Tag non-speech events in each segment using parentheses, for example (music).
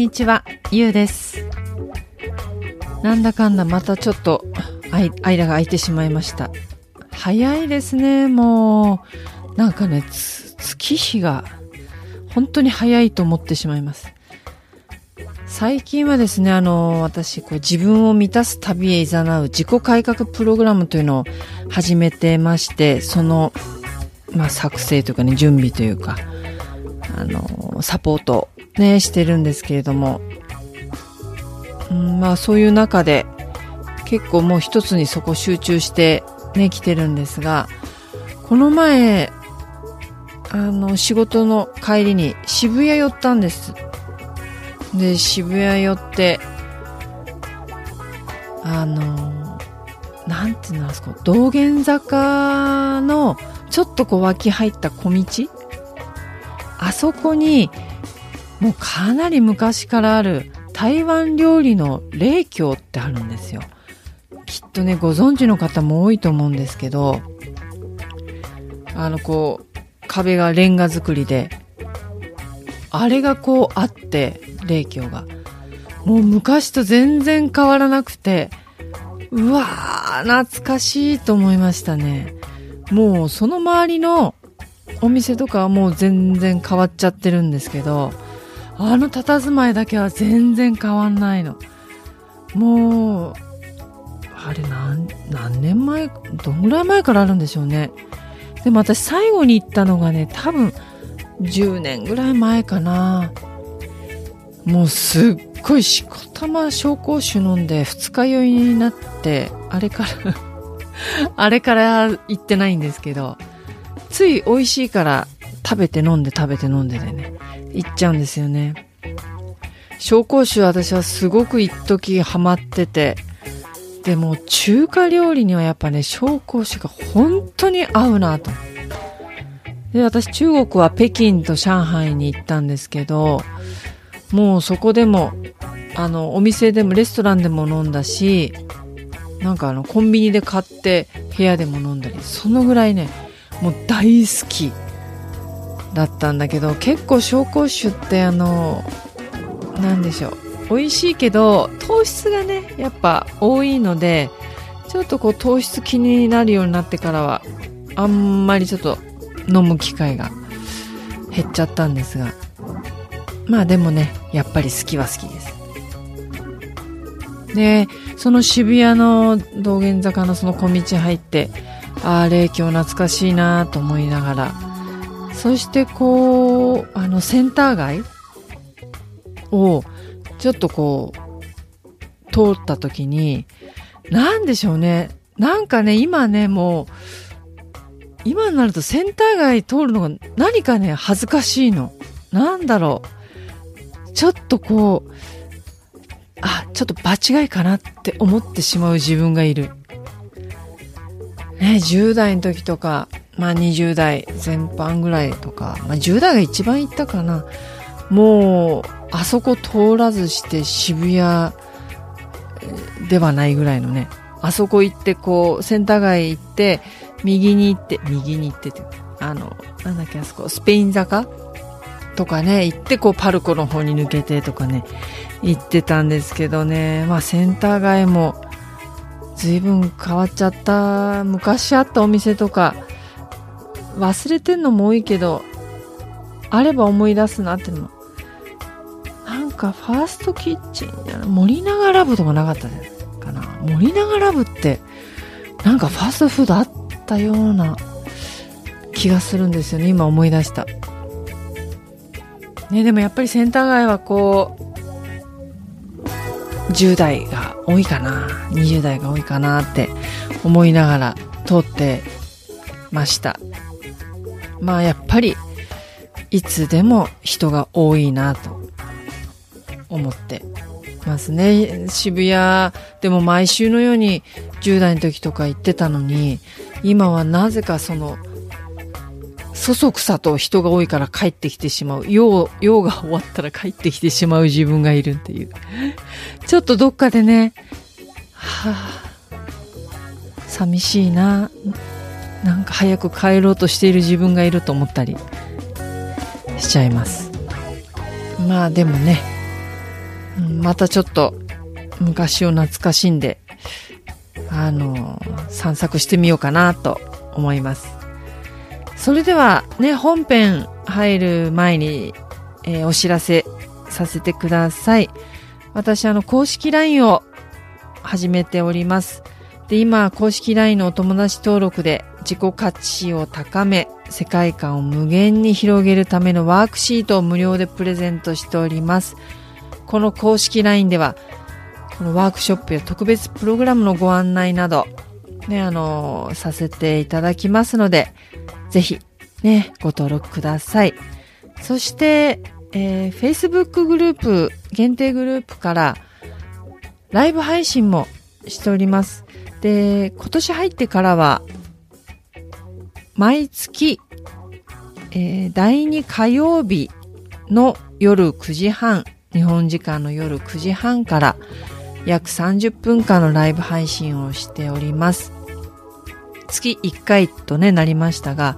にちは、ゆうです。なんだかんだまたちょっと間が空いてしまいました。早いですね、もう。なんかね、月日が本当に早いと思ってしまいます。最近はですね、あの、私、こう自分を満たす旅へ誘う自己改革プログラムというのを始めてまして、その、まあ、作成というかね、準備というか、あの、サポートね、してるんですけれども、うん、まあそういう中で結構もう一つにそこ集中してね、来てるんですが、この前、あの、仕事の帰りに渋谷寄ったんです。で、渋谷寄って、あの、なんていうんですか、道玄坂のちょっとこう脇入った小道？あそこに、もうかなり昔からある台湾料理の霊郷ってあるんですよ。きっとね、ご存知の方も多いと思うんですけど、あの、こう、壁がレンガ造りで、あれがこうあって、霊郷が。もう昔と全然変わらなくて、うわー、懐かしいと思いましたね。もうその周りのお店とかはもう全然変わっちゃってるんですけど、あの佇まいだけは全然変わんないの。もう、あれ何、何年前、どんぐらい前からあるんでしょうね。でも私最後に行ったのがね、多分10年ぐらい前かな。もうすっごいしこたま紹興酒飲んで二日酔いになって、あれから (laughs) あれから行ってないんですけど、つい美味しいから食べて飲んで食べて飲んででね、行っちゃうんですよね。紹興酒私はすごく一時ハマってて、でも中華料理にはやっぱね、紹興酒が本当に合うなと。で、私中国は北京と上海に行ったんですけど、もうそこでも、あの、お店でもレストランでも飲んだし、なんかあの、コンビニで買って部屋でも飲んだり、そのぐらいね、もう大好きだったんだけど、結構紹興酒ってあの、なんでしょう。美味しいけど、糖質がね、やっぱ多いので、ちょっとこう糖質気になるようになってからは、あんまりちょっと飲む機会が減っちゃったんですが、まあでもね、やっぱり好きは好きです。で、その渋谷の道玄坂のその小道入って、ああ、霊郷懐かしいなと思いながら、そしてこう、あのセンター街をちょっとこう、通った時に、なんでしょうね。なんかね、今ね、もう、今になるとセンター街通るのが何かね、恥ずかしいの。なんだろう。ちょっとこう、あ、ちょっと場違いかなって思ってしまう自分がいる。ね、10代の時とか、まあ20代全般ぐらいとか、まあ10代が一番行ったかな。もう、あそこ通らずして渋谷ではないぐらいのね。あそこ行って、こう、センター街行って、右に行って、右に行ってって、あの、なんだっけ、あそこ、スペイン坂？とかね、行って、こう、パルコの方に抜けてとかね、行ってたんですけどね、まあ、センター街も、随分変わっちゃった、昔あったお店とか、忘れてんのも多いけど、あれば思い出すなってのも、なんか、ファーストキッチンやな、森永ラブとかなかったですかな？森永ラブって、なんかファーストフードあったような気がするんですよね。今思い出した。ね、でもやっぱりセンター街はこう、10代が多いかな、20代が多いかなって思いながら通ってました。まあやっぱりいつでも人が多いなと思ってますね。渋谷でも毎週のように10代の時とか行ってたのに、今はなぜかその、そそくさと人が多いから帰ってきてしまう。用、用が終わったら帰ってきてしまう自分がいるっていう。ちょっとどっかでね、はあ、寂しいな。なんか早く帰ろうとしている自分がいると思ったりしちゃいます。まあでもね、またちょっと昔を懐かしんで、あの、散策してみようかなと思います。それではね、本編入る前に、えーお知らせさせてください。私、あの、公式 LINE を始めております。で、今、公式 LINE のお友達登録で自己価値を高め、世界観を無限に広げるためのワークシートを無料でプレゼントしております。この公式 LINE では、このワークショップや特別プログラムのご案内など、ね、あの、させていただきますので、ぜひ、ね、ご登録ください。そして、えー Facebook グループ、限定グループから、ライブ配信もしております。で、今年入ってからは、毎月、えー第2火曜日の夜9時半、日本時間の夜9時半から約30分間のライブ配信をしております。月1回とね、なりましたが、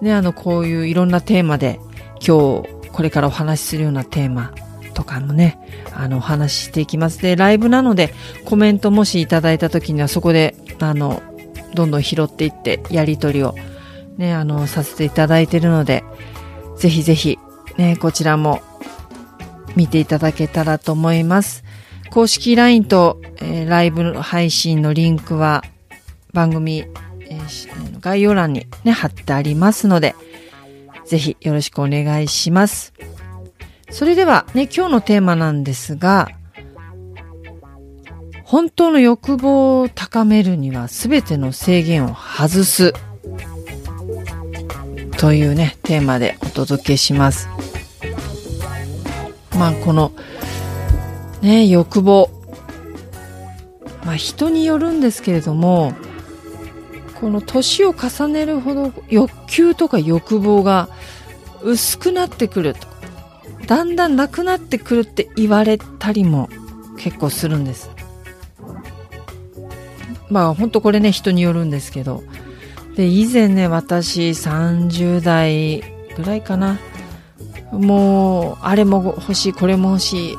ね、あの、こういういろんなテーマで、今日、これからお話しするようなテーマとかもね、あの、お話ししていきます。で、ライブなので、コメントもしいただいた時には、そこで、あの、どんどん拾っていって、やりとりを、ね、あの、させていただいているので、ぜひぜひ、ね、こちらも、見ていただけたらと思います。公式 LINE と、えーライブ配信のリンクは番組、えー概要欄にね、貼ってありますので、ぜひよろしくお願いします。それではね、今日のテーマなんですが、本当の欲望を高めるには全ての制限を外すというね、テーマでお届けします。まあ、この、ね、欲望。まあ、人によるんですけれども、この年を重ねるほど欲求とか欲望が薄くなってくると。だんだんなくなってくるって言われたりも結構するんです。まあ本当これね人によるんですけど。で、以前ね私30代ぐらいかな。もうあれも欲しいこれも欲しい。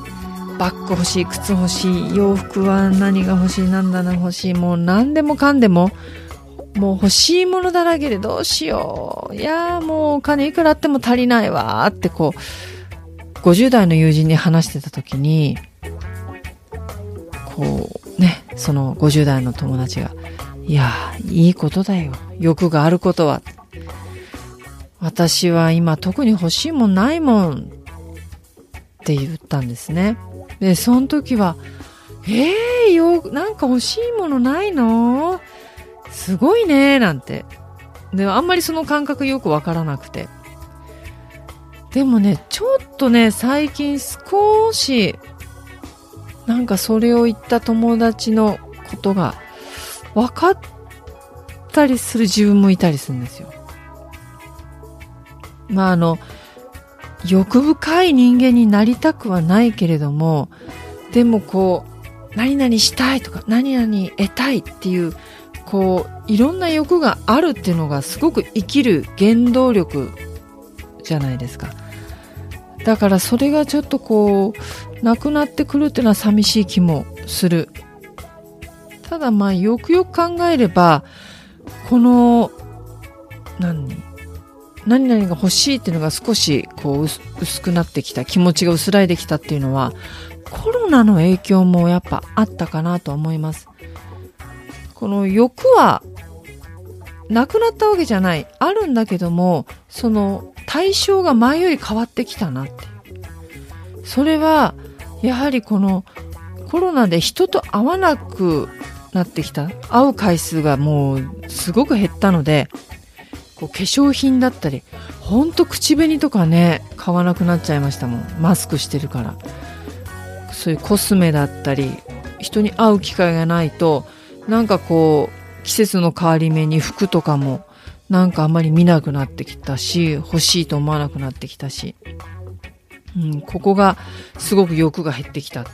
バッグ欲しい靴欲しい洋服は何が欲しいなんだな欲しいもう何でもかんでももう欲しいものだらけでどうしよう。いやーもうお金いくらあっても足りないわーってこう、50代の友人に話してた時に、こうね、その50代の友達が、いやいいことだよ。欲があることは。私は今特に欲しいもんないもんって言ったんですね。で、その時は、えー、よ、なんか欲しいものないの？すごいねなんて。で、あんまりその感覚よくわからなくて。でもね、ちょっとね、最近少し、なんかそれを言った友達のことが分かったりする自分もいたりするんですよ。まああの、欲深い人間になりたくはないけれども、でもこう、何々したいとか、何々得たいっていう、こう、いろんな欲があるっていうのがすごく生きる原動力じゃないですか。だからそれがちょっとこう、なくなってくるっていうのは寂しい気もする。ただまあ、よくよく考えれば、この、何何々が欲しいっていうのが少しこう薄薄くなってきた気持ちが薄らいできたっていうのはコロナの影響もやっぱあったかなと思いますこの欲はなくなったわけじゃないあるんだけどもその対象が前より変わってきたなってそれはやはりこのコロナで人と会わなくなってきた。会う回数がもうすごく減ったので、こう化粧品だったり、ほんと口紅とかね、買わなくなっちゃいましたもん。マスクしてるから。そういうコスメだったり、人に会う機会がないと、なんかこう、季節の変わり目に服とかも、なんかあんまり見なくなってきたし、欲しいと思わなくなってきたし。うん、ここがすごく欲が減ってきた。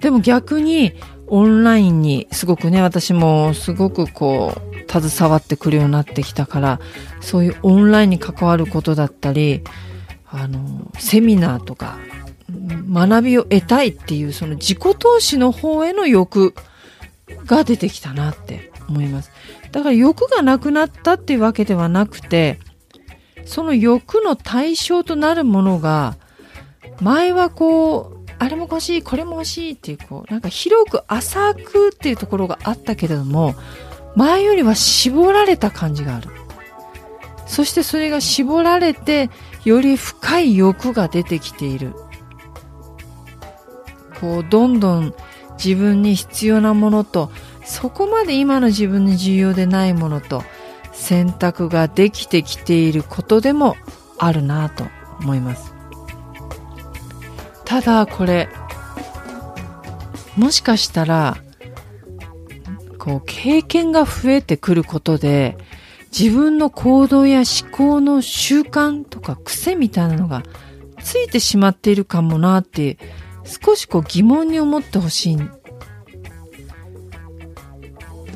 でも逆にオンラインにすごくね、私もすごくこう、携わってくるようになってきたから、そういうオンラインに関わることだったり、あの、セミナーとか、学びを得たいっていうその自己投資の方への欲が出てきたなって思います。だから欲がなくなったっていうわけではなくて、その欲の対象となるものが、前はこう、あれも欲しい、これも欲しいっていう、こう、なんか広く浅くっていうところがあったけれども、前よりは絞られた感じがある。そしてそれが絞られて、より深い欲が出てきている。こう、どんどん自分に必要なものと、そこまで今の自分に重要でないものと、選択ができてきていることでもあるなと思います。ただこれもしかしたらこう経験が増えてくることで自分の行動や思考の習慣とか癖みたいなのがついてしまっているかもなって少しこう疑問に思ってほしい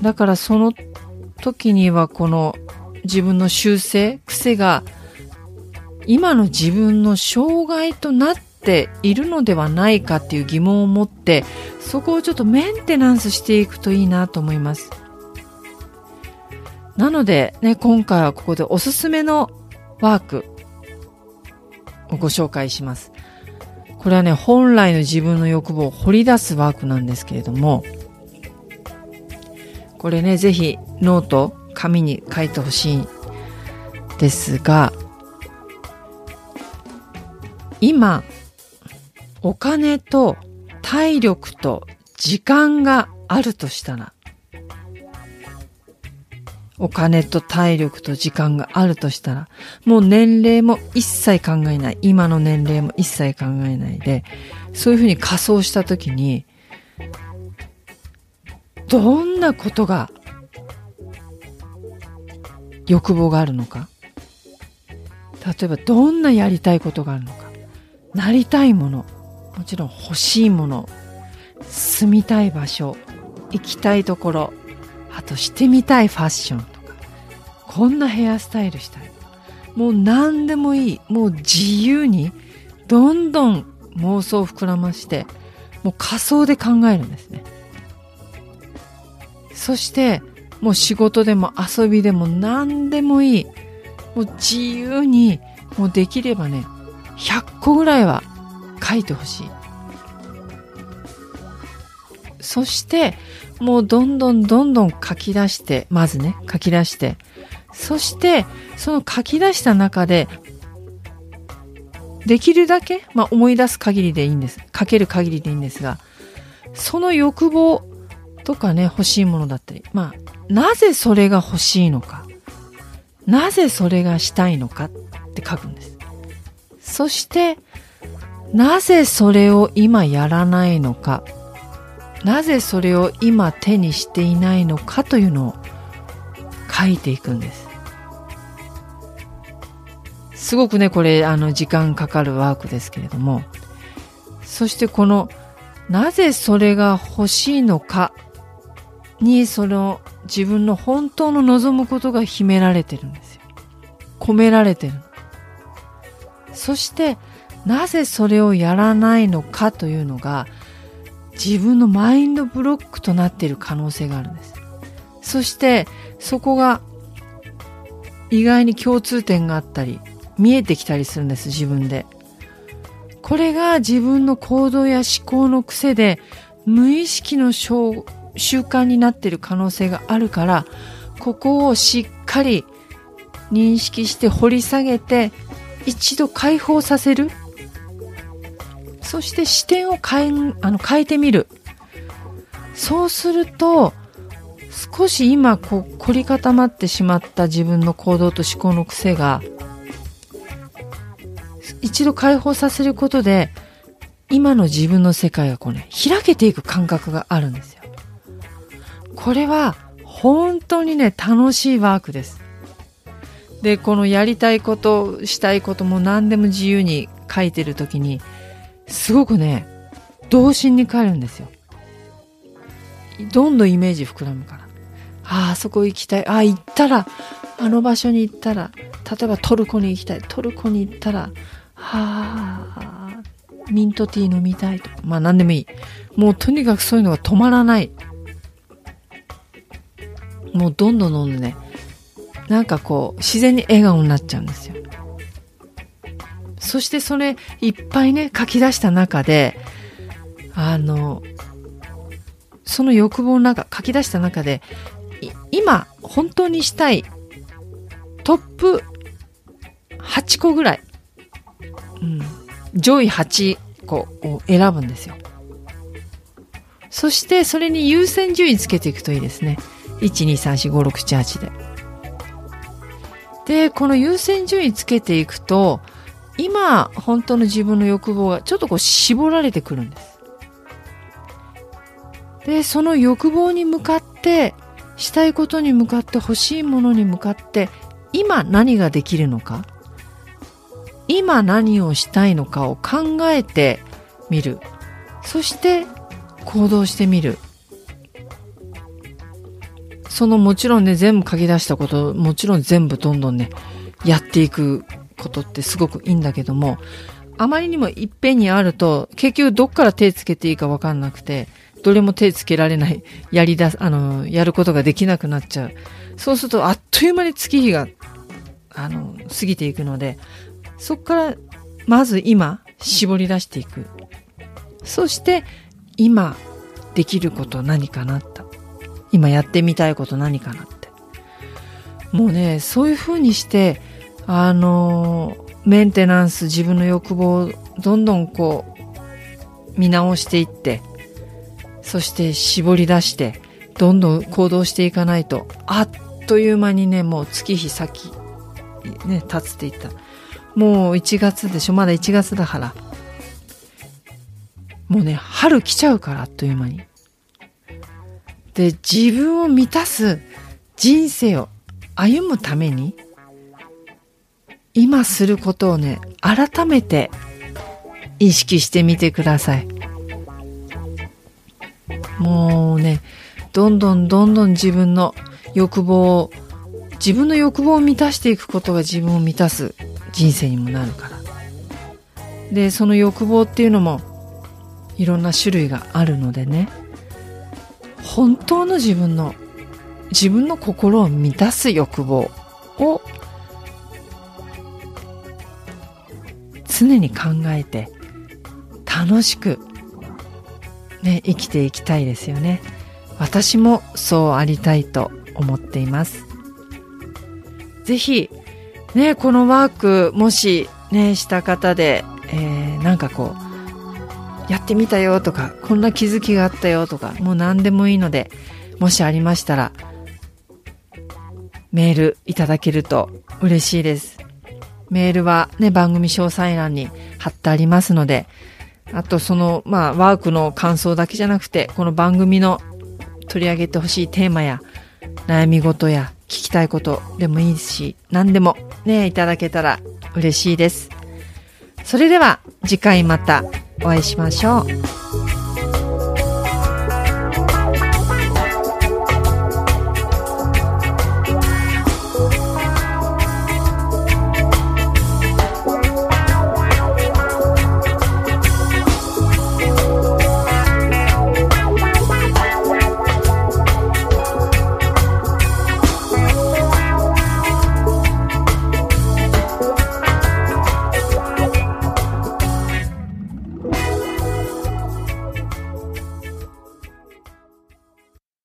だからその時にはこの自分の習性癖が今の自分の障害となっているのではないかっていう疑問を持って、そこをちょっとメンテナンスしていくといいなと思います。なのでね、今回はここでおすすめのワークをご紹介します。これはね、本来の自分の欲望を掘り出すワークなんですけれども、これね、ぜひノート、紙に書いてほしいんですが、今、お金と体力と時間があるとしたら、お金と体力と時間があるとしたら、もう年齢も一切考えない。今の年齢も一切考えないで、そういうふうに仮想したときに、どんなことが欲望があるのか。例えばどんなやりたいことがあるのか。なりたいもの。もちろん欲しいもの。住みたい場所。行きたいところ。あとしてみたいファッションとか。こんなヘアスタイルしたい。もう何でもいい。もう自由に。どんどん妄想を膨らまして。もう仮想で考えるんですね。そしてもう仕事でも遊びでも何でもいいもう自由にもうできればね100個ぐらいは書いてほしい。そして、もうどんどんどんどん書き出して、まずね、書き出して、そして、その書き出した中で、できるだけ、まあ、思い出す限りでいいんです。書ける限りでいいんですが、その欲望とかね、欲しいものだったり、まあ、なぜそれが欲しいのか、なぜそれがしたいのかって書くんです。そして、なぜそれを今やらないのか、なぜそれを今手にしていないのかというのを書いていくんです。すごくね、これ、あの、時間かかるワークですけれども、そしてこの、なぜそれが欲しいのかに、その、自分の本当の望むことが秘められてるんですよ。込められてる。そして、なぜそれをやらないのかというのが自分のマインドブロックとなっている可能性があるんです。そしてそこが意外に共通点があったり見えてきたりするんです自分で。これが自分の行動や思考の癖で無意識の習慣になっている可能性があるからここをしっかり認識して掘り下げて一度解放させる。そして視点を変えあの変えてみる。そうすると少し今こう凝り固まってしまった自分の行動と思考の癖が一度解放させることで今の自分の世界がこうね開けていく感覚があるんですよ。これは本当にね楽しいワークです。でこのやりたいことしたいことも何でも自由に書いてる時にすごくね童心に帰るんですよ。どんどんイメージ膨らむから。ああそこ行きたい。ああ行ったらあの場所に行ったら例えばトルコに行きたい。トルコに行ったらはあミントティー飲みたいとか。まあ何でもいい。もうとにかくそういうのが止まらない。もうどんどんどんどんねなんかこう自然に笑顔になっちゃうんですよそしてそれいっぱいね書き出した中であのその欲望の中書き出した中で今本当にしたいトップ8個ぐらい、うん、上位8個を選ぶんですよ。そしてそれに優先順位つけていくといいですね。1,2,3,4,5,6,7,8で。で、この優先順位つけていくと、今、本当の自分の欲望がちょっとこう絞られてくるんです。で、その欲望に向かって、したいことに向かって欲しいものに向かって今何ができるのか今何をしたいのかを考えてみるそして行動してみるそのもちろんね全部書き出したこともちろん全部どんどんねやっていくことってすごくいいんだけどもあまりにもいっぺんにあると結局どっから手つけていいかわかんなくてどれも手つけられない、やりだす、あの、やることができなくなっちゃう。そうすると、あっという間に月日が、あの、過ぎていくので、そこから、まず今、絞り出していく。そして、今、できること何かなと。今やってみたいこと何かなって。もうね、そういう風にして、あの、メンテナンス、自分の欲望をどんどんこう、見直していって、そして絞り出して、どんどん行動していかないと、あっという間にね、もう月日先、ね、経つって言った。もう1月でしょ？まだ1月だから。もうね、春来ちゃうから、あっという間に。で、自分を満たす人生を歩むために、今することをね、改めて意識してみてください。もうね、どんどんどんどん自分の欲望を、自分の欲望を満たしていくことが自分を満たす人生にもなるから。で、その欲望っていうのもいろんな種類があるのでね、本当の自分の、自分の心を満たす欲望を常に考えて楽しくね、生きていきたいですよね。私もそうありたいと思っています。ぜひ、ね、このワーク、もし、ね、した方で、えー、なんかこう、やってみたよとか、こんな気づきがあったよとか、もう何でもいいので、もしありましたら、メールいただけると嬉しいです。メールはね、番組詳細欄に貼ってありますので、あとその、まあ、ワークの感想だけじゃなくて、この番組の取り上げてほしいテーマや、悩み事や聞きたいことでもいいし、何でもね、いただけたら嬉しいです。それでは次回またお会いしましょう。